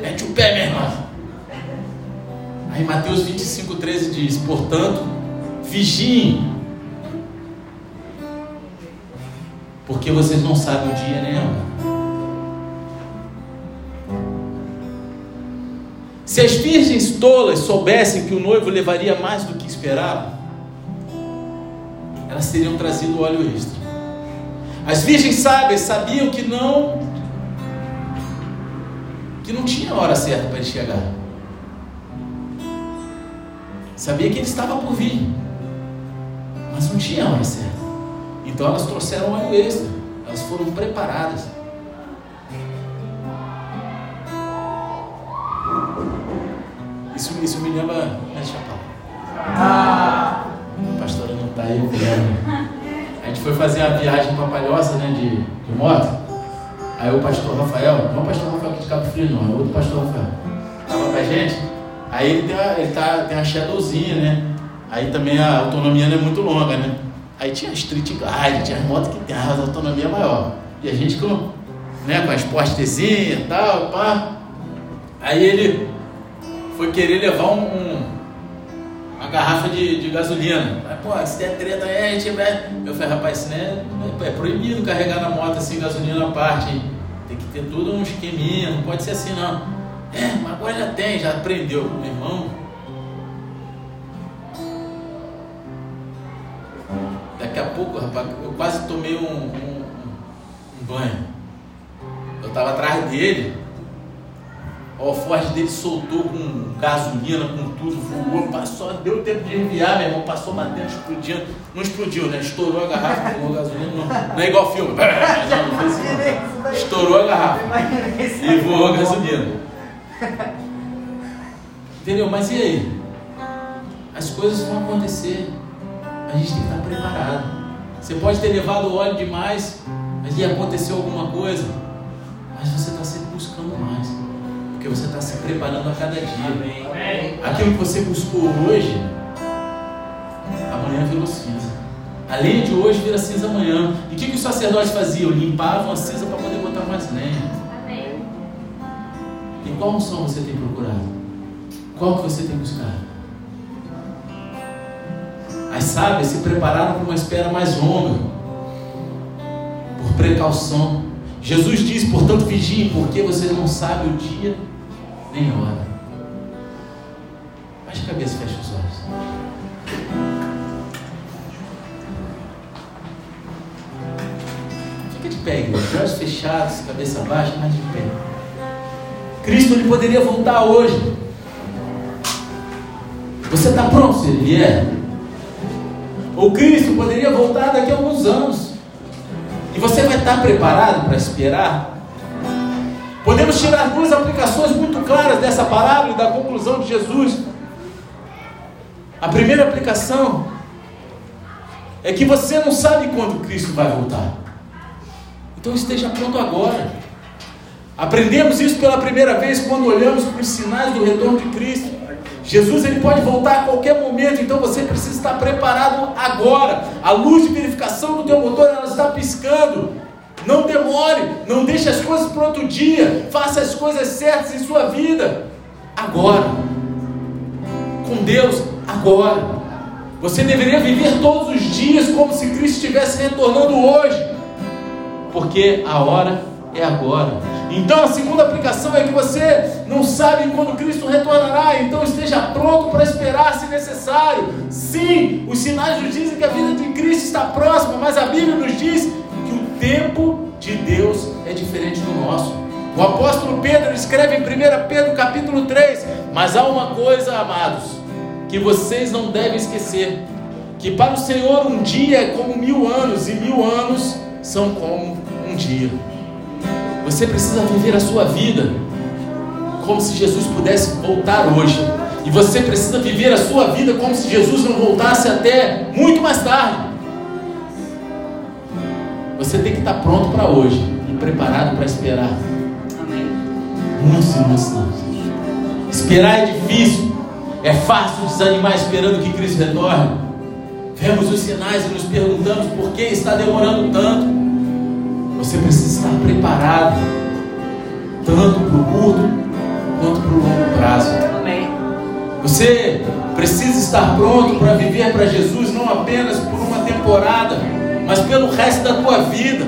Mete o pé, meu irmão. Aí Mateus 25, 13 diz, portanto, vigiem, porque vocês não sabem o dia nem a hora. Se as virgens tolas soubessem que o noivo levaria mais do que esperavam, elas teriam trazido óleo extra. As virgens sábias sabiam que não que não tinha hora certa para ele chegar. Sabia que ele estava por vir, mas não tinha hora certa. Então elas trouxeram óleo extra. Elas foram preparadas. Isso, isso me lembra. Deixa eu falar. A pastora não está aí. A gente foi fazer a viagem para Palhoça, né, de, de moto. Aí o pastor Rafael, não o pastor Rafael aqui de Cabo Frio, não, é outro pastor Rafael, estava com a gente. Aí ele tem, uma, ele tá, tem uma shadowzinha, né? Aí também a autonomia não é muito longa, né? Aí tinha street glide, tinha moto que tem a autonomia maior. E a gente com, né, com a Sport Tzinha e tal, pá. Aí ele foi querer levar um, um uma garrafa de, de gasolina. Aí, pô, se der treta aí, a gente vai. Eu falei, rapaz, isso né, é proibido carregar na moto assim, gasolina à parte. Tem que ter tudo um esqueminha, não pode ser assim não. É, mas agora já tem, já aprendeu, meu irmão. Pouco, rapaz, eu quase tomei um, um, um banho. Eu estava atrás dele. O Ford dele soltou com gasolina, com tudo, voou, passou, deu tempo de enviar, meu irmão, passou batendo, explodindo. Não explodiu, né? Estourou a garrafa, voou gasolina, não, não é igual filme. Estourou a garrafa e voou gasolina. Entendeu? Mas e aí? As coisas vão acontecer. A gente tem que estar preparado. Você pode ter levado óleo demais, mas ia acontecer alguma coisa. Mas você está sempre buscando mais. Porque você está se preparando a cada dia. Amém. Aquilo que você buscou hoje, amanhã virou cinza. A lenha de hoje vira cinza amanhã. E o que, que os sacerdotes faziam? Limpavam a cinza para poder botar mais lenha. Amém. E qual unção você tem procurado? Qual que você tem buscado? As sábias se prepararam para uma espera mais longa, por precaução. Jesus diz, portanto, vigiem, porque você não sabe o dia nem a hora. Baixe a cabeça, feche os olhos. Fica de pé, igreja. Olhos fechados, cabeça baixa, mas de pé. Cristo ele poderia voltar hoje. Você está pronto se ele vier? O Cristo poderia voltar daqui a alguns anos. E você vai estar preparado para esperar? Podemos tirar duas aplicações muito claras dessa parábola e da conclusão de Jesus. A primeira aplicação é que você não sabe quando Cristo vai voltar. Então esteja pronto agora. Aprendemos isso pela primeira vez quando olhamos para os sinais do retorno de Cristo. Jesus ele pode voltar a qualquer momento, então você precisa estar preparado agora. A luz de verificação do teu motor ela está piscando. Não demore, não deixe as coisas para outro dia. Faça as coisas certas em sua vida agora. Com Deus agora. Você deveria viver todos os dias como se Cristo estivesse retornando hoje. Porque a hora é agora. Então a segunda aplicação é que você não sabe quando Cristo retornará, então esteja pronto para esperar se necessário. Sim, os sinais nos dizem que a vida de Cristo está próxima, mas a Bíblia nos diz que o tempo de Deus é diferente do nosso. O apóstolo Pedro escreve em 1 Pedro capítulo 3: Mas há uma coisa, amados, que vocês não devem esquecer: que para o Senhor um dia é como mil anos, e mil anos são como um dia. Você precisa viver a sua vida como se Jesus pudesse voltar hoje. E você precisa viver a sua vida como se Jesus não voltasse até muito mais tarde. Você tem que estar pronto para hoje e preparado para esperar. Amém. Muitos não. Esperar é difícil. É fácil desanimar esperando que Cristo retorne. Vemos os sinais e nos perguntamos por que está demorando tanto. Você precisa estar preparado, tanto para o curto quanto para o longo prazo. Amém. Você precisa estar pronto para viver para Jesus não apenas por uma temporada, mas pelo resto da tua vida.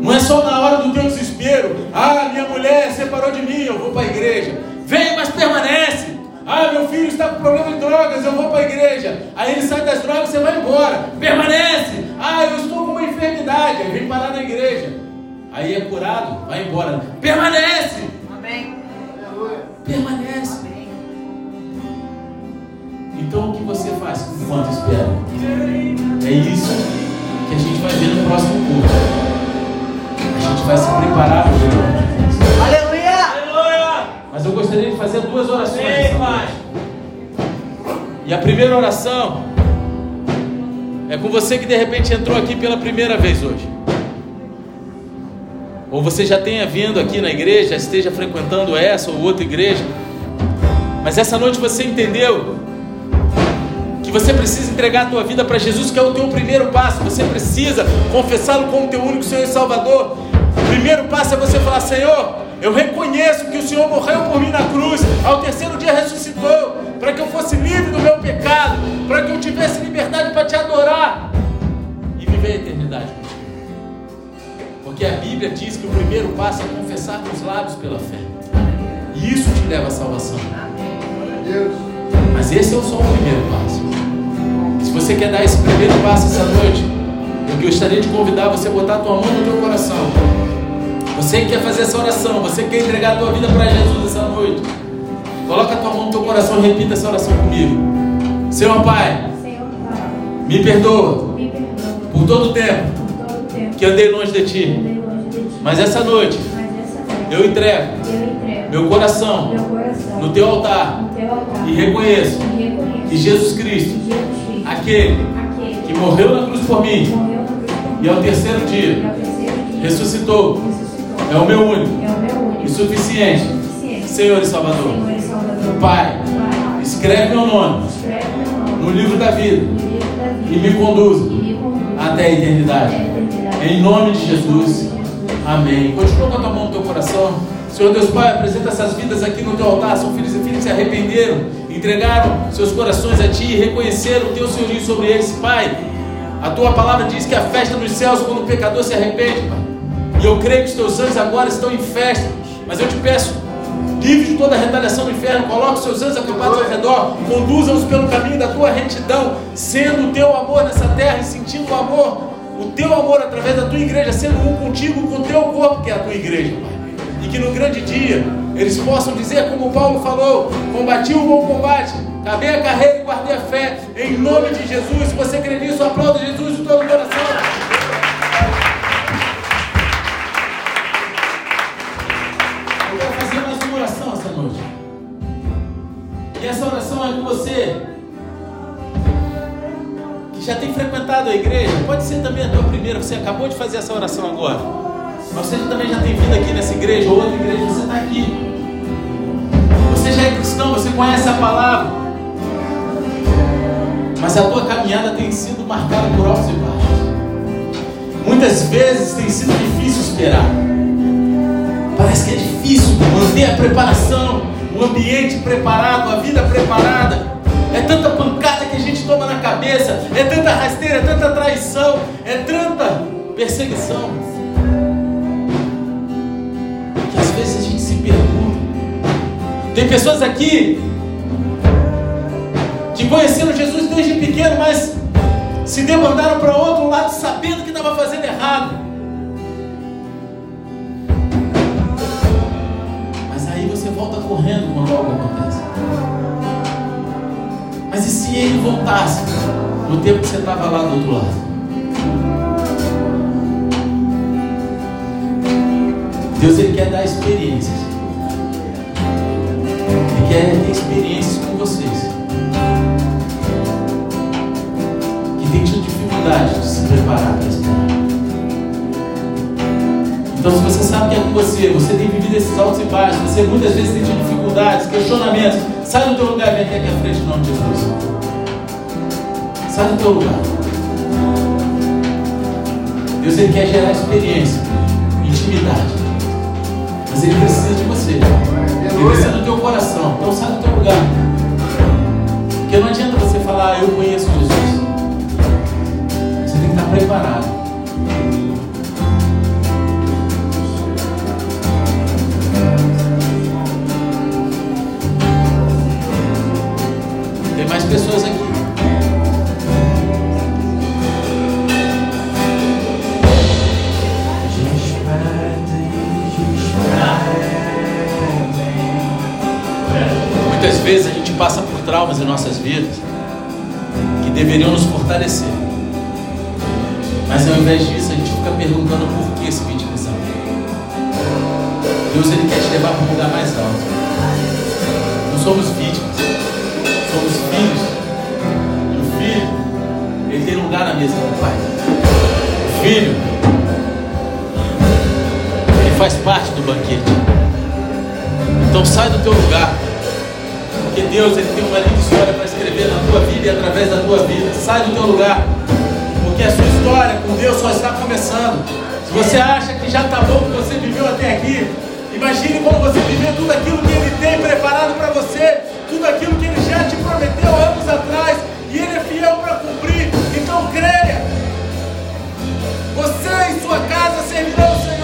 Não é só na hora do teu desespero. Ah, minha mulher separou de mim, eu vou para a igreja. Vem, mas permanece. Ah, meu filho está com problema de drogas, eu vou para a igreja. Aí ele sai das drogas, você vai embora. Permanece. Ah, eu estou com uma enfermidade, aí vem parar na igreja. Aí é curado, vai embora. Permanece. Amém. Permanece. Então o que você faz enquanto espera? É isso que a gente vai ver no próximo culto. Primeira oração é com você que de repente entrou aqui pela primeira vez hoje. Ou você já tenha vindo aqui na igreja, esteja frequentando essa ou outra igreja. Mas essa noite você entendeu que você precisa entregar a tua vida para Jesus, que é o teu primeiro passo. Você precisa confessá-lo como teu único Senhor e Salvador. O primeiro passo é você falar: Senhor, eu reconheço que o Senhor morreu por mim na cruz, ao terceiro dia ressuscitou, para que eu fosse livre do meu pecado, para que eu tivesse liberdade para te adorar e viver a eternidade contigo. Porque a Bíblia diz que o primeiro passo é confessar com os lábios pela fé, e isso te leva à salvação. Mas esse é só o primeiro passo. Se você quer dar esse primeiro passo essa noite, eu gostaria de convidar você a botar a tua mão no teu coração. Você que quer fazer essa oração, você que quer entregar a tua vida para Jesus essa noite. Coloca a tua mão no teu coração e repita essa oração comigo. Senhor Pai, Senhor Pai, me perdoa me perdoa por todo o tempo todo tempo que andei longe de Ti. andei longe de Ti. Mas essa noite Mas essa noite eu entrego eu entrego meu coração meu coração no Teu altar no Teu altar e reconheço e reconheço que Jesus Cristo, Jesus Cristo, aquele aquele que morreu na cruz por mim cruz por e ao terceiro dia dia ressuscitou, ressuscitou, é o meu único é o meu único e suficiente suficiente Senhor e Salvador. Senhor e Salvador. Pai, escreve meu nome no livro da vida e me conduza até a eternidade. Em nome de Jesus. Amém. Continua com a tua mão no teu coração. Senhor Deus Pai, apresenta essas vidas aqui no teu altar. São filhos e filhas que se arrependeram, entregaram seus corações a ti e reconheceram o teu senhorio sobre eles, Pai. A tua palavra diz que a festa nos céus quando o pecador se arrepende, Pai. E eu creio que os teus anjos agora estão em festa. Mas eu te peço, livre de toda a retaliação do inferno, coloque seus anjos acampados ao redor, conduza-os pelo caminho da tua retidão, sendo o teu amor nessa terra e sentindo o amor, o teu amor através da tua igreja, sendo um contigo, com o teu corpo, que é a tua igreja, Pai. E que no grande dia eles possam dizer, como Paulo falou: combati o bom combate, acabei a carreira e guardei a fé, em nome de Jesus. Se você crê nisso, aplauda Jesus de todo o coração. Você que já tem frequentado a igreja. Pode ser também a tua primeira, você acabou de fazer essa oração agora. Mas você também já tem vindo aqui nessa igreja, ou outra igreja, você está aqui. Você já é cristão, você conhece a palavra. Mas a tua caminhada tem sido marcada por altos e baixos. Muitas vezes tem sido difícil esperar. Parece que é difícil manter a preparação, o ambiente preparado, a vida preparada. É tanta pancada que a gente toma na cabeça, é tanta rasteira, é tanta traição, é tanta perseguição. Que às vezes a gente se pergunta. Tem pessoas aqui que conheceram Jesus desde pequeno, mas se demandaram para outro lado sabendo que estava fazendo errado. Ele voltasse no tempo que você estava lá do outro lado? Deus ele quer dar experiências. Ele quer ter experiências com vocês. Que tem tido dificuldade de se preparar para esperar. Então, se você sabe que é com você, você tem vivido esses altos e baixos, você muitas vezes tem tido dificuldades, questionamentos, sai do teu lugar e vem aqui à frente em nome de Jesus. Sai do teu lugar. Deus ele quer gerar experiência, intimidade. Mas ele precisa de você. Ele precisa do teu coração. Então sai do teu lugar. Porque não adianta você falar, ah, eu conheço Jesus. Você tem que estar preparado. Passa por traumas em nossas vidas que deveriam nos fortalecer. Mas ao invés disso, a gente fica perguntando por que esse vitimizar. Deus ele quer te levar para um lugar mais alto. Não somos vítimas, somos filhos. E o filho, ele tem lugar na mesa do pai. O filho, ele faz parte do banquete. Então sai do teu lugar. Deus ele tem uma linda história para escrever na tua vida e através da tua vida. Sai do teu lugar. Porque a sua história com Deus só está começando. Se você acha que já está bom que você viveu até aqui, imagine quando você viver tudo aquilo que Ele tem preparado para você, tudo aquilo que Ele já te prometeu anos atrás, e Ele é fiel para cumprir. Então creia. Você e sua casa servirão o Senhor.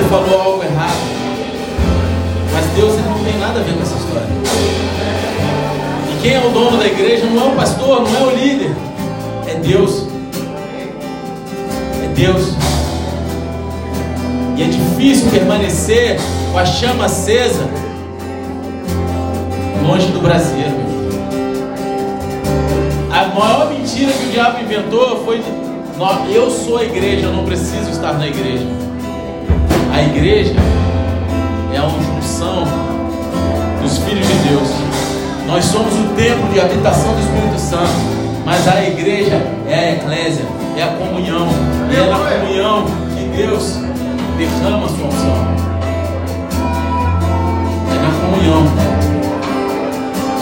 Líder falou algo errado. Mas Deus não tem nada a ver com essa história. E quem é o dono da igreja não é o pastor, não é o líder. É Deus. É Deus. E é difícil permanecer com a chama acesa longe do brasileiro. A maior mentira que o diabo inventou foi: eu sou a igreja, eu não preciso estar na igreja. A igreja é a junção dos filhos de Deus. Nós somos o templo de habitação do Espírito Santo. Mas a igreja é a eclésia, é a comunhão. E é na comunhão que Deus derrama a sua unção. É na comunhão.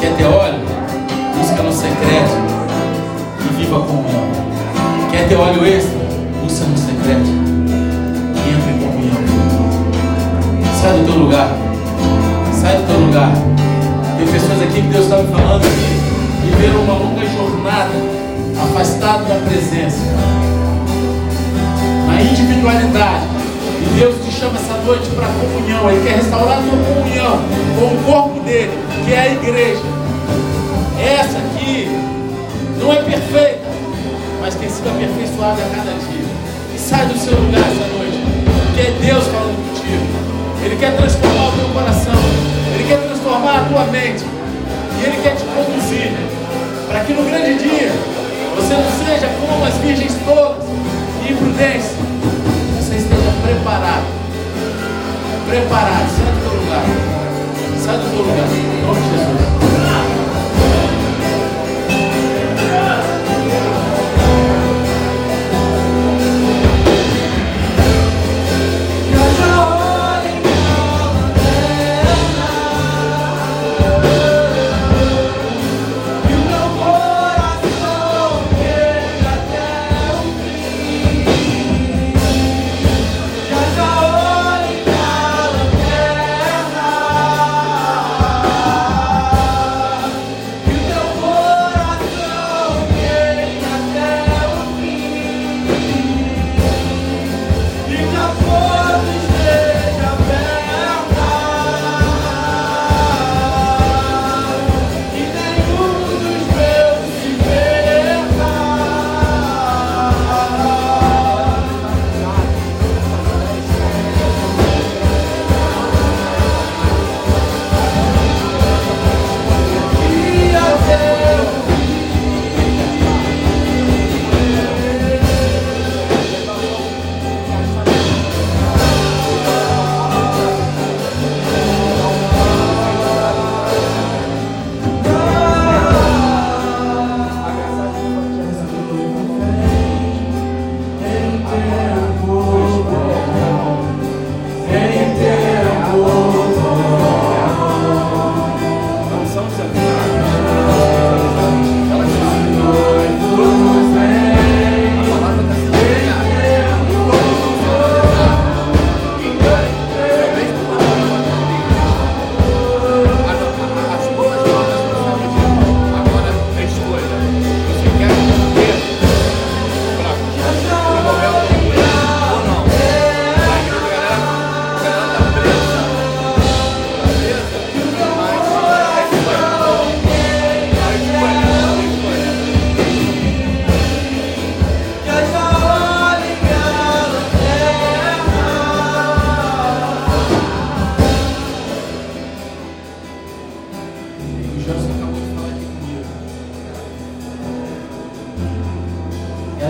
Quer ter óleo? Busca no secreto e viva a comunhão. Quer ter óleo extra? Busca no secreto Sai do teu lugar. Sai do teu lugar. Tem pessoas aqui que Deus está me falando que viveram uma longa jornada afastado da presença. Na individualidade. E Deus te chama essa noite para comunhão. Ele quer restaurar a tua comunhão com o corpo dele, que é a igreja. Essa aqui não é perfeita, mas tem sido aperfeiçoada a cada dia. E sai do seu lugar essa noite, porque é Deus falando. Ele quer transformar o teu coração, Ele quer transformar a tua mente, e Ele quer te conduzir para que no grande dia você não seja como as virgens todas e imprudentes, você esteja preparado. Preparado, sai do teu lugar. Sai do teu lugar, em nome de Jesus.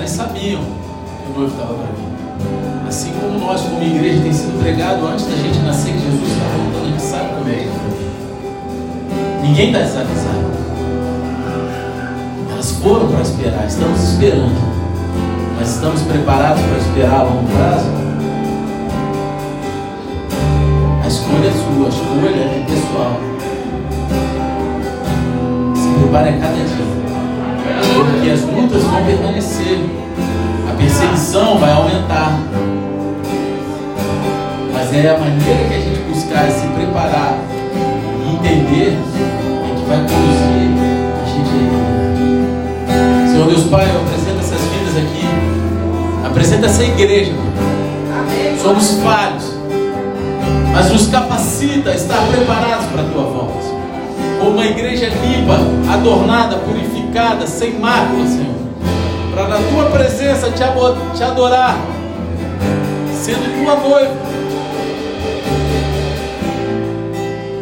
Sabiam que o noivo estava para vir. Assim como nós, como igreja, tem sido pregado antes da gente nascer que Jesus está voltando, a gente sabe como é. Ninguém está desavisado. Elas foram para esperar, estamos esperando. Mas estamos preparados para esperar a longo prazo? A escolha é sua, a escolha é pessoal. Se prepare a cada dia. Porque as lutas vão permanecer. A perseguição vai aumentar. Mas é a maneira que a gente buscar e se preparar e entender é que vai conduzir a gente Senhor, Deus Pai, eu apresento essas vidas aqui. Apresenta essa igreja. Somos falhos, mas nos capacita a estar preparados para a tua volta. Como uma igreja limpa, adornada, purificada, sem mácula, Senhor. Para na tua presença te te adorar, sendo tua noiva.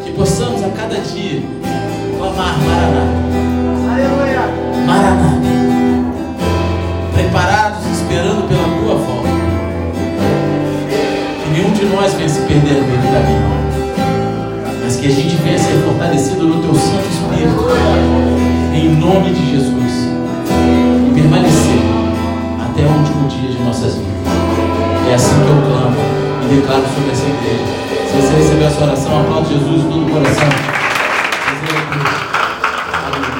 Que possamos a cada dia clamar Maranata. Maranata. Preparados, esperando pela tua volta. Que nenhum de nós venha se perder no meio do caminho. Mas que a gente venha ser fortalecido no teu Santo Espírito. Em nome de Jesus. E permanecer até o último dia de nossas vidas. É assim que eu clamo e declaro sobre essa igreja. Se você receber essa oração, aplaude Jesus de todo o coração.